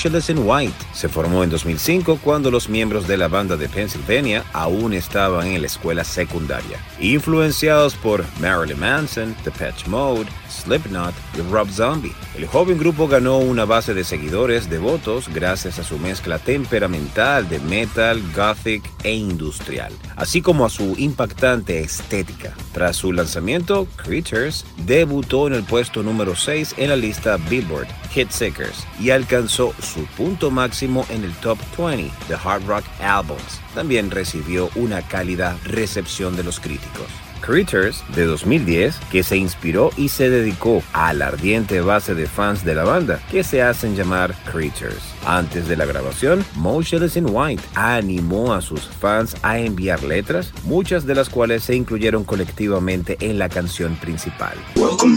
Motionless in White. Se formó en 2005 cuando los miembros de la banda de Pennsylvania aún estaban en la escuela secundaria. Influenciados por Marilyn Manson, The Patch Mode, Slipknot y Rob Zombie. El joven grupo ganó una base de seguidores devotos gracias a su mezcla temperamental de metal, gothic e industrial, así como a su impactante estética. Tras su lanzamiento, Creatures debutó en el puesto número 6 en la lista Billboard Hit Seekers y alcanzó su punto máximo en el top 20 de Hard Rock Albums. También recibió una cálida recepción de los críticos. Critters de 2010, que se inspiró y se dedicó a la ardiente base de fans de la banda, que se hacen llamar Critters. Antes de la grabación, Motionless in White animó a sus fans a enviar letras, muchas de las cuales se incluyeron colectivamente en la canción principal. Welcome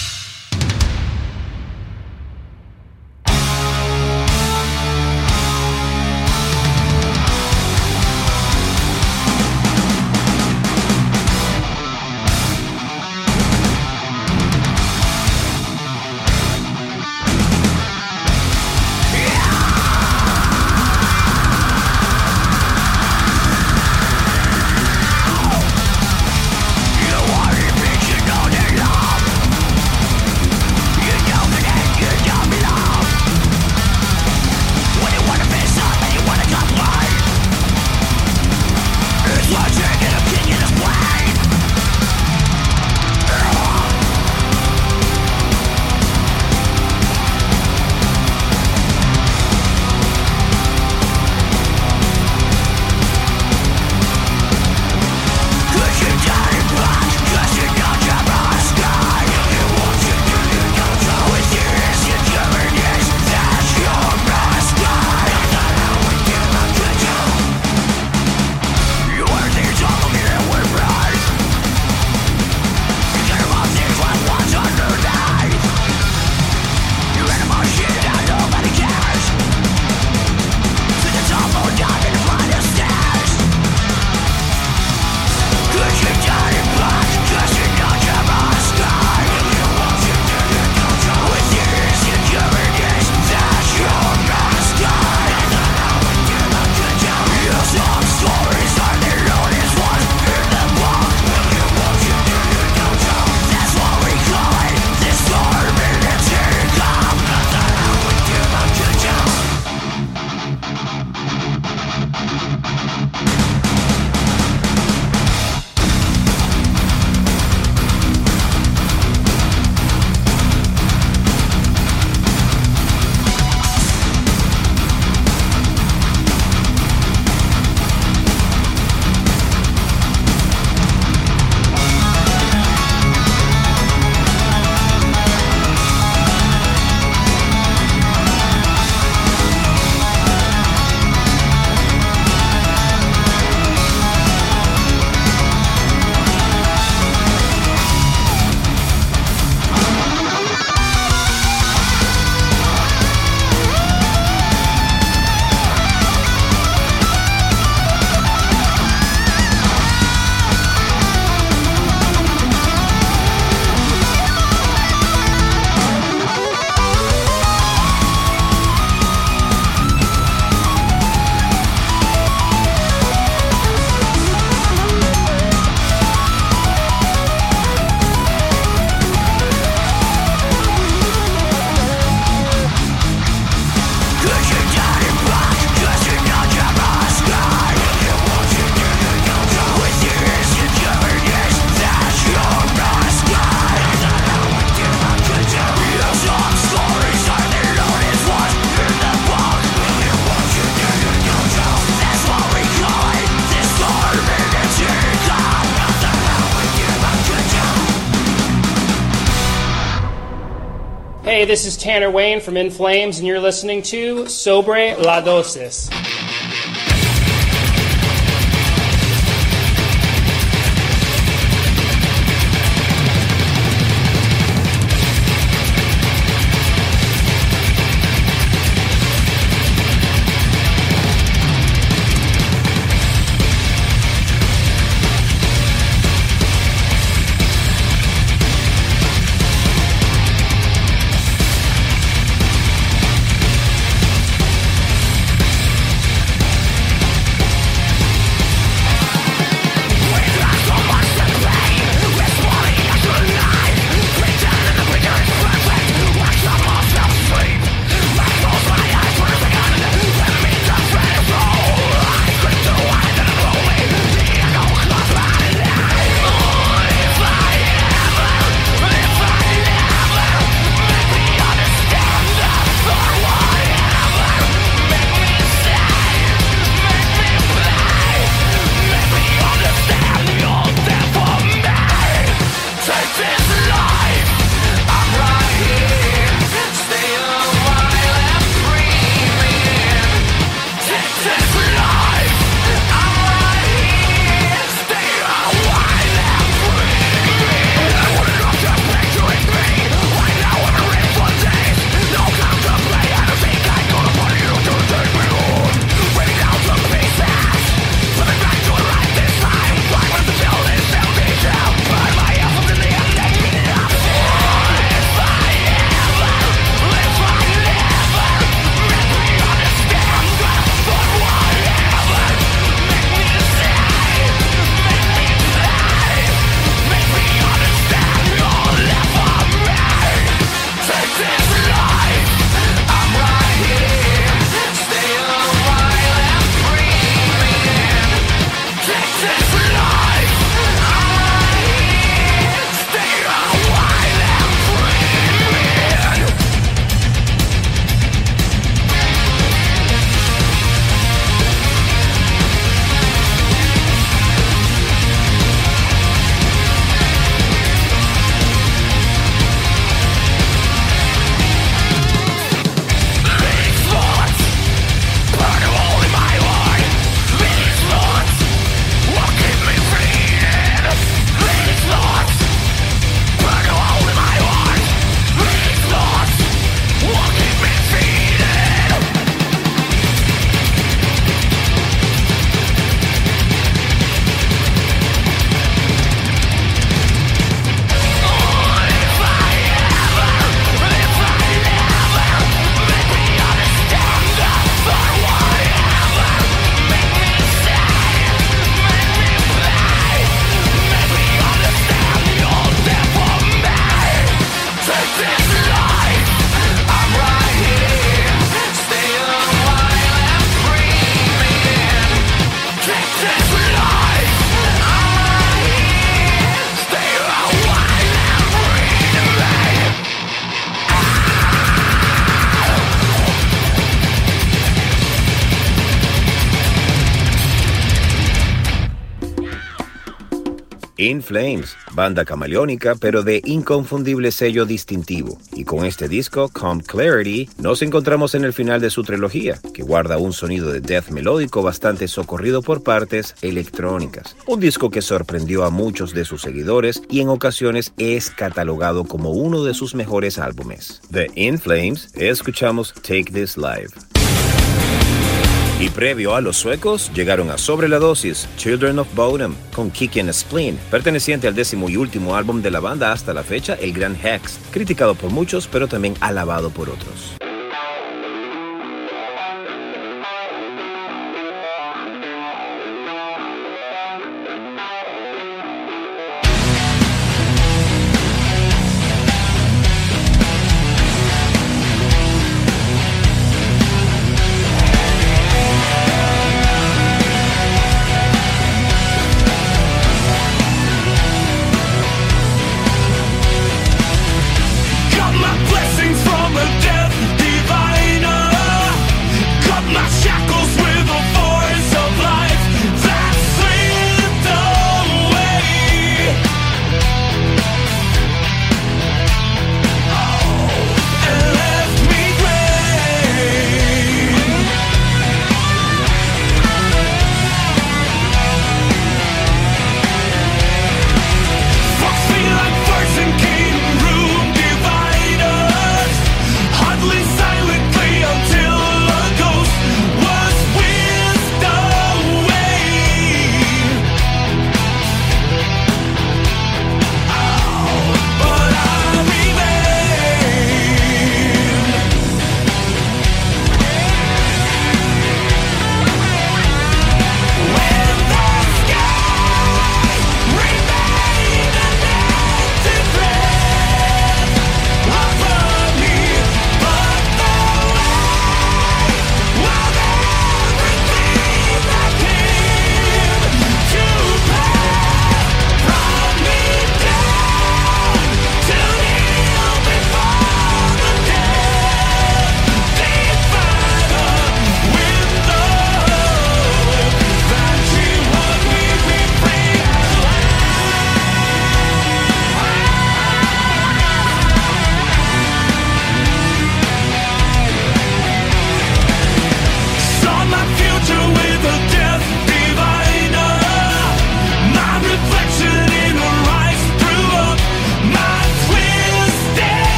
Hey, this is Tanner Wayne from In Flames, and you're listening to Sobre la Dosis. In Flames, banda camaleónica pero de inconfundible sello distintivo. Y con este disco, Calm Clarity, nos encontramos en el final de su trilogía, que guarda un sonido de death melódico bastante socorrido por partes electrónicas. Un disco que sorprendió a muchos de sus seguidores y en ocasiones es catalogado como uno de sus mejores álbumes. De In Flames, escuchamos Take This Live. Y previo a los suecos, llegaron a Sobre la Dosis, Children of Bodom, con Kick and Spleen, perteneciente al décimo y último álbum de la banda hasta la fecha, El Gran Hex, criticado por muchos pero también alabado por otros.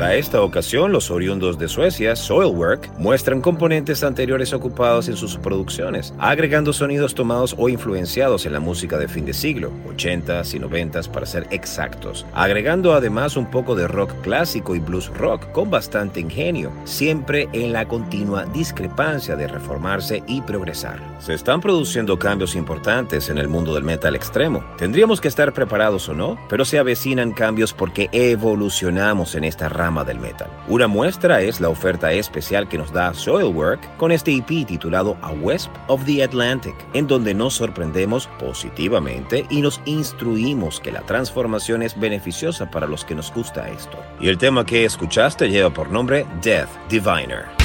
Para esta ocasión, los oriundos de Suecia, Soilwork, muestran componentes anteriores ocupados en sus producciones, agregando sonidos tomados o influenciados en la música de fin de siglo, 80s y 90s para ser exactos, agregando además un poco de rock clásico y blues rock con bastante ingenio, siempre en la continua discrepancia de reformarse y progresar. Se están produciendo cambios importantes en el mundo del metal extremo. Tendríamos que estar preparados o no, pero se avecinan cambios porque evolucionamos en esta rama del metal. Una muestra es la oferta especial que nos da Soilwork con este EP titulado A Wisp of the Atlantic, en donde nos sorprendemos positivamente y nos instruimos que la transformación es beneficiosa para los que nos gusta esto. Y el tema que escuchaste lleva por nombre Death Diviner.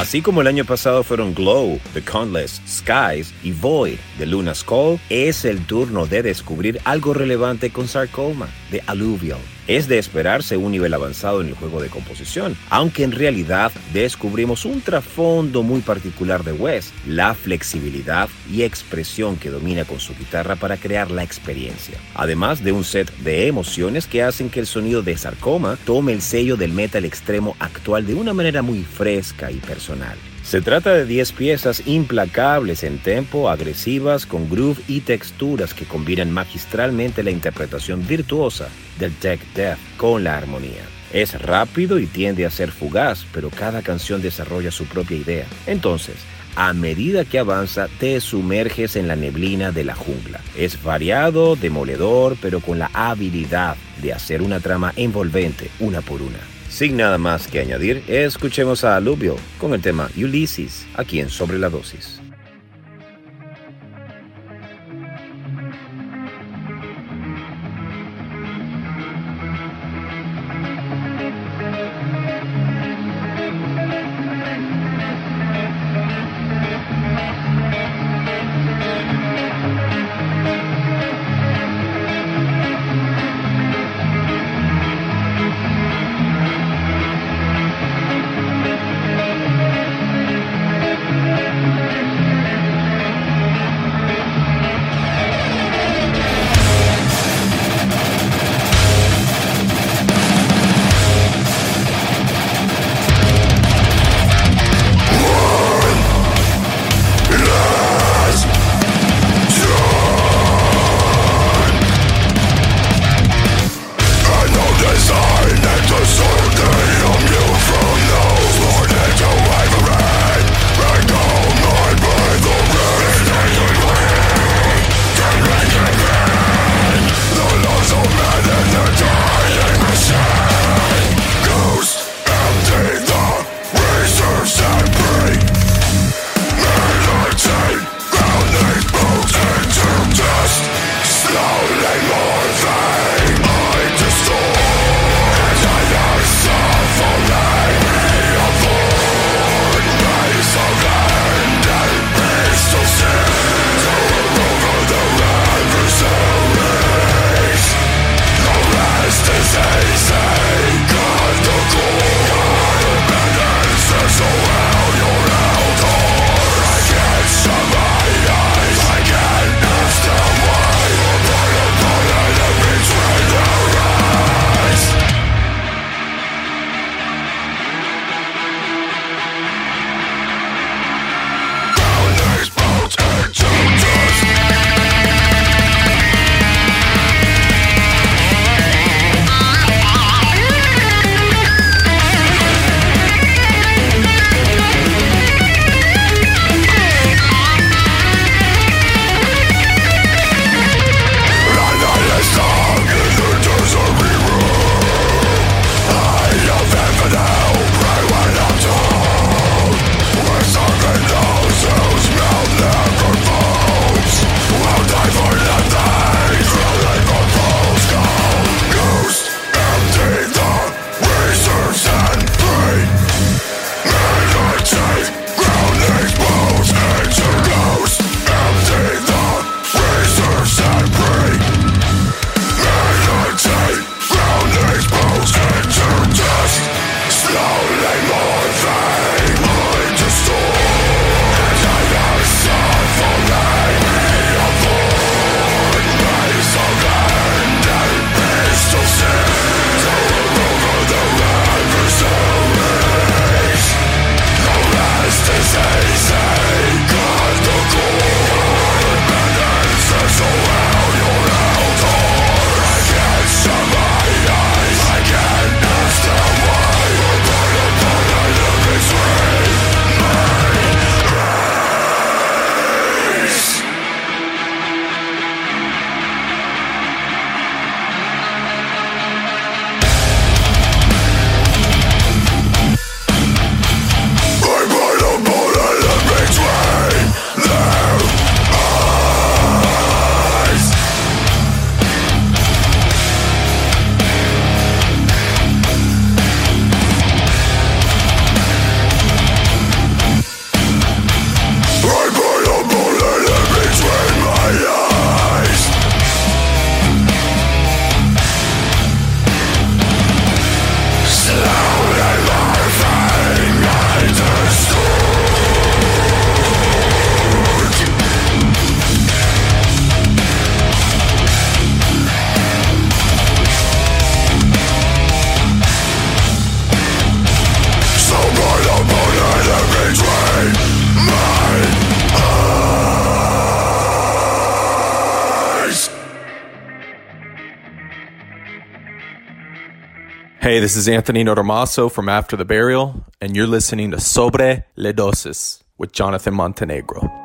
Así como el año pasado fueron Glow, The Countless Skies y Void de Luna's Call, es el turno de descubrir algo relevante con Sarcoma de Alluvial. Es de esperarse un nivel avanzado en el juego de composición, aunque en realidad descubrimos un trasfondo muy particular de Wes, la flexibilidad y expresión que domina con su guitarra para crear la experiencia, además de un set de emociones que hacen que el sonido de Sarcoma tome el sello del metal extremo actual de una manera muy fresca y personal. Se trata de 10 piezas implacables en tempo, agresivas, con groove y texturas que combinan magistralmente la interpretación virtuosa del tech death con la armonía. Es rápido y tiende a ser fugaz, pero cada canción desarrolla su propia idea. Entonces, a medida que avanza, te sumerges en la neblina de la jungla. Es variado, demoledor, pero con la habilidad de hacer una trama envolvente una por una. Sin nada más que añadir, escuchemos a Alubio con el tema Ulysses, aquí en Sobre la Dosis. Hey, this is Anthony Notomaso from After the Burial, and you're listening to Sobre Le Dosis with Jonathan Montenegro.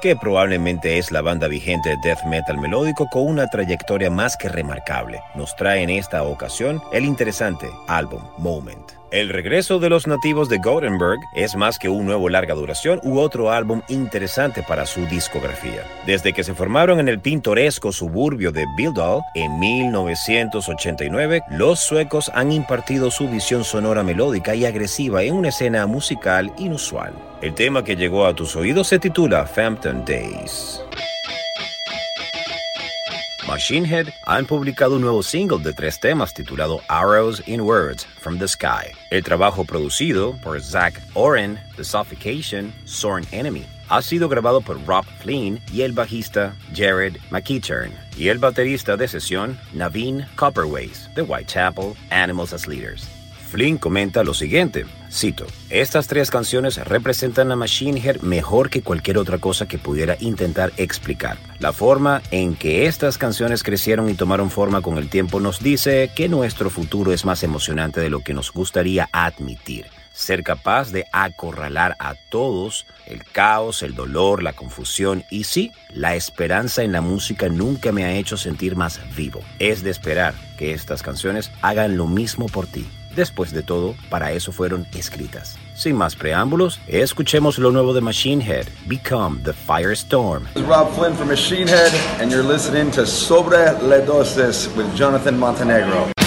Que probablemente es la banda vigente de death metal melódico con una trayectoria más que remarcable, nos trae en esta ocasión el interesante álbum Moment. El regreso de los nativos de Gothenburg es más que un nuevo larga duración u otro álbum interesante para su discografía. Desde que se formaron en el pintoresco suburbio de Bildal en 1989, los suecos han impartido su visión sonora melódica y agresiva en una escena musical inusual. El tema que llegó a tus oídos se titula Phantom Days. Machine Head han publicado un nuevo single de tres temas titulado Arrows in Words from the Sky. El trabajo producido por Zach Oren, The Suffocation, Sorn Enemy, ha sido grabado por Rob Flynn y el bajista Jared McEachern. y el baterista de sesión Naveen Copperways de Whitechapel, Animals as Leaders. Flynn comenta lo siguiente, cito, estas tres canciones representan a Machine Head mejor que cualquier otra cosa que pudiera intentar explicar. La forma en que estas canciones crecieron y tomaron forma con el tiempo nos dice que nuestro futuro es más emocionante de lo que nos gustaría admitir ser capaz de acorralar a todos, el caos, el dolor, la confusión y sí, la esperanza en la música nunca me ha hecho sentir más vivo. Es de esperar que estas canciones hagan lo mismo por ti. Después de todo, para eso fueron escritas. Sin más preámbulos, escuchemos lo nuevo de Machine Head, Become the Firestorm. This is Rob Flynn from Machine Head, and you're listening to Sobre Le Dosis with Jonathan Montenegro.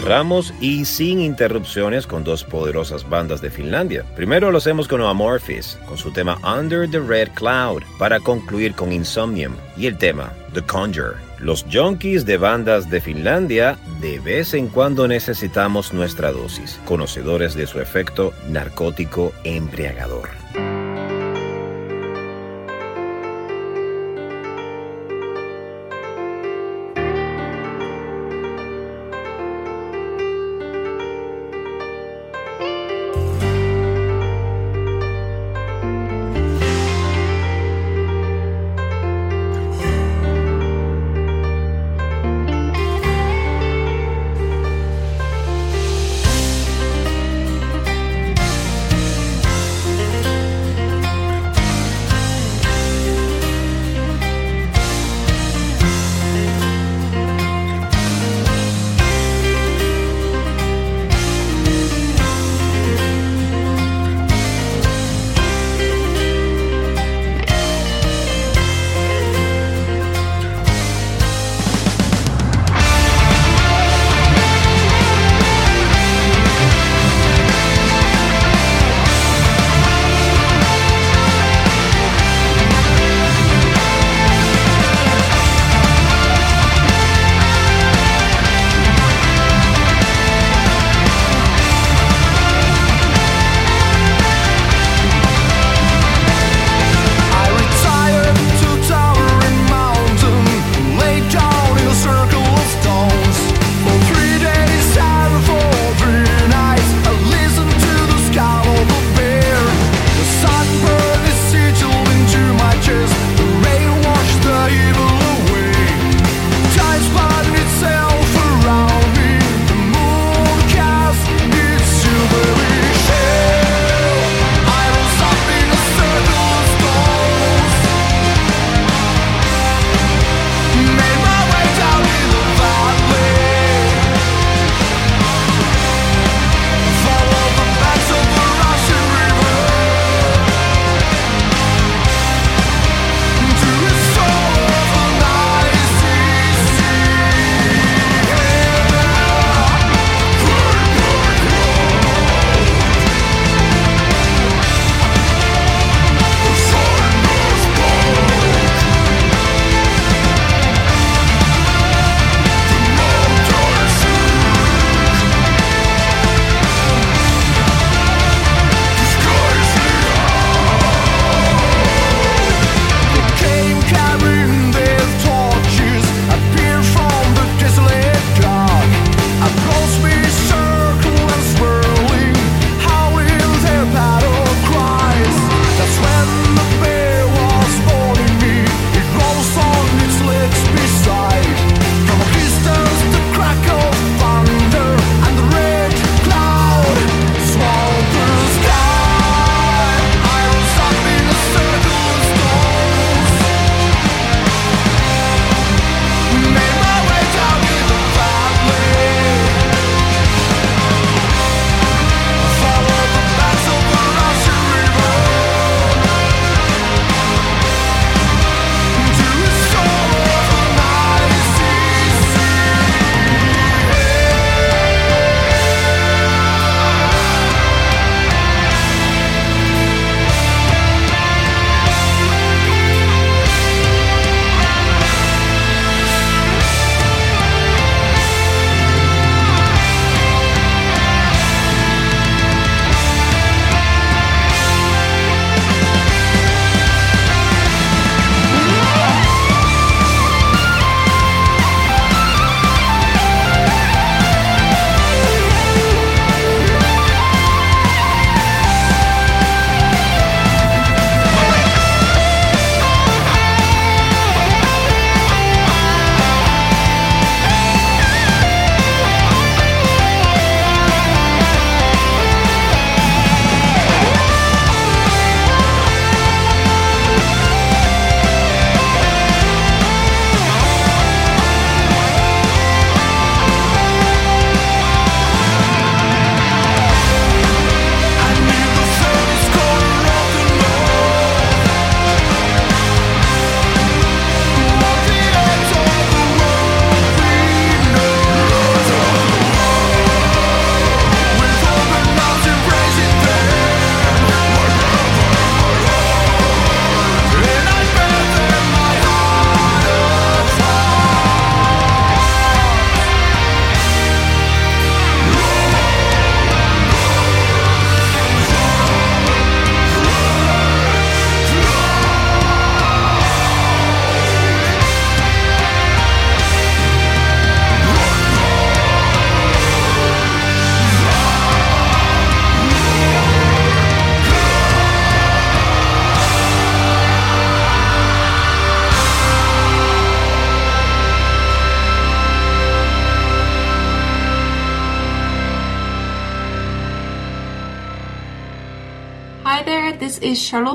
Cerramos y sin interrupciones con dos poderosas bandas de Finlandia. Primero lo hacemos con Amorphis, con su tema Under the Red Cloud, para concluir con Insomnium y el tema The Conjure. Los junkies de bandas de Finlandia de vez en cuando necesitamos nuestra dosis, conocedores de su efecto narcótico embriagador.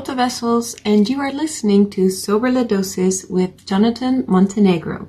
Is Vessels, and you are listening to Sobre la Dosis with Jonathan Montenegro.